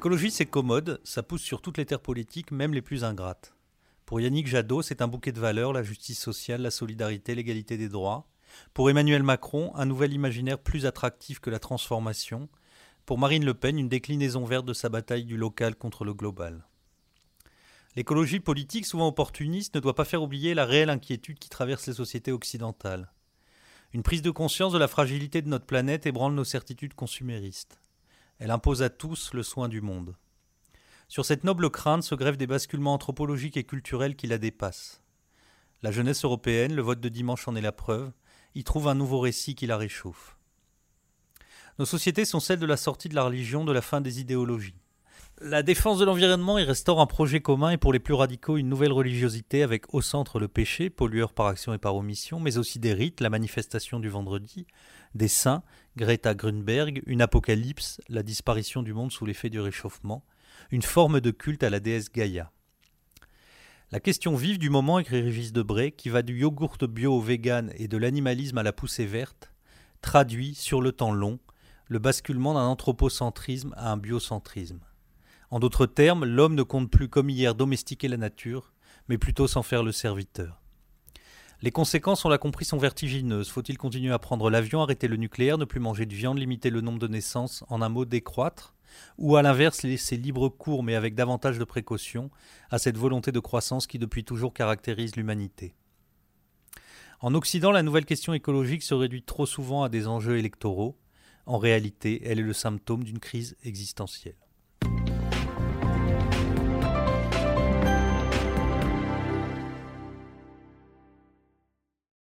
L'écologie, c'est commode, ça pousse sur toutes les terres politiques, même les plus ingrates. Pour Yannick Jadot, c'est un bouquet de valeurs, la justice sociale, la solidarité, l'égalité des droits. Pour Emmanuel Macron, un nouvel imaginaire plus attractif que la transformation. Pour Marine Le Pen, une déclinaison verte de sa bataille du local contre le global. L'écologie politique, souvent opportuniste, ne doit pas faire oublier la réelle inquiétude qui traverse les sociétés occidentales. Une prise de conscience de la fragilité de notre planète ébranle nos certitudes consuméristes. Elle impose à tous le soin du monde. Sur cette noble crainte se grèvent des basculements anthropologiques et culturels qui la dépassent. La jeunesse européenne, le vote de dimanche en est la preuve, y trouve un nouveau récit qui la réchauffe. Nos sociétés sont celles de la sortie de la religion, de la fin des idéologies. La défense de l'environnement y restaure un projet commun et pour les plus radicaux une nouvelle religiosité avec au centre le péché, pollueur par action et par omission, mais aussi des rites, la manifestation du vendredi, des saints, Greta Grunberg, une apocalypse, la disparition du monde sous l'effet du réchauffement, une forme de culte à la déesse Gaïa. La question vive du moment, écrit Régis Debray, qui va du yogourt bio au vegan et de l'animalisme à la poussée verte, traduit, sur le temps long, le basculement d'un anthropocentrisme à un biocentrisme. En d'autres termes, l'homme ne compte plus comme hier domestiquer la nature, mais plutôt s'en faire le serviteur. Les conséquences, on l'a compris, sont vertigineuses. Faut-il continuer à prendre l'avion, arrêter le nucléaire, ne plus manger de viande, limiter le nombre de naissances, en un mot décroître? Ou à l'inverse laisser libre cours mais avec davantage de précaution à cette volonté de croissance qui depuis toujours caractérise l'humanité? En Occident, la nouvelle question écologique se réduit trop souvent à des enjeux électoraux. En réalité, elle est le symptôme d'une crise existentielle.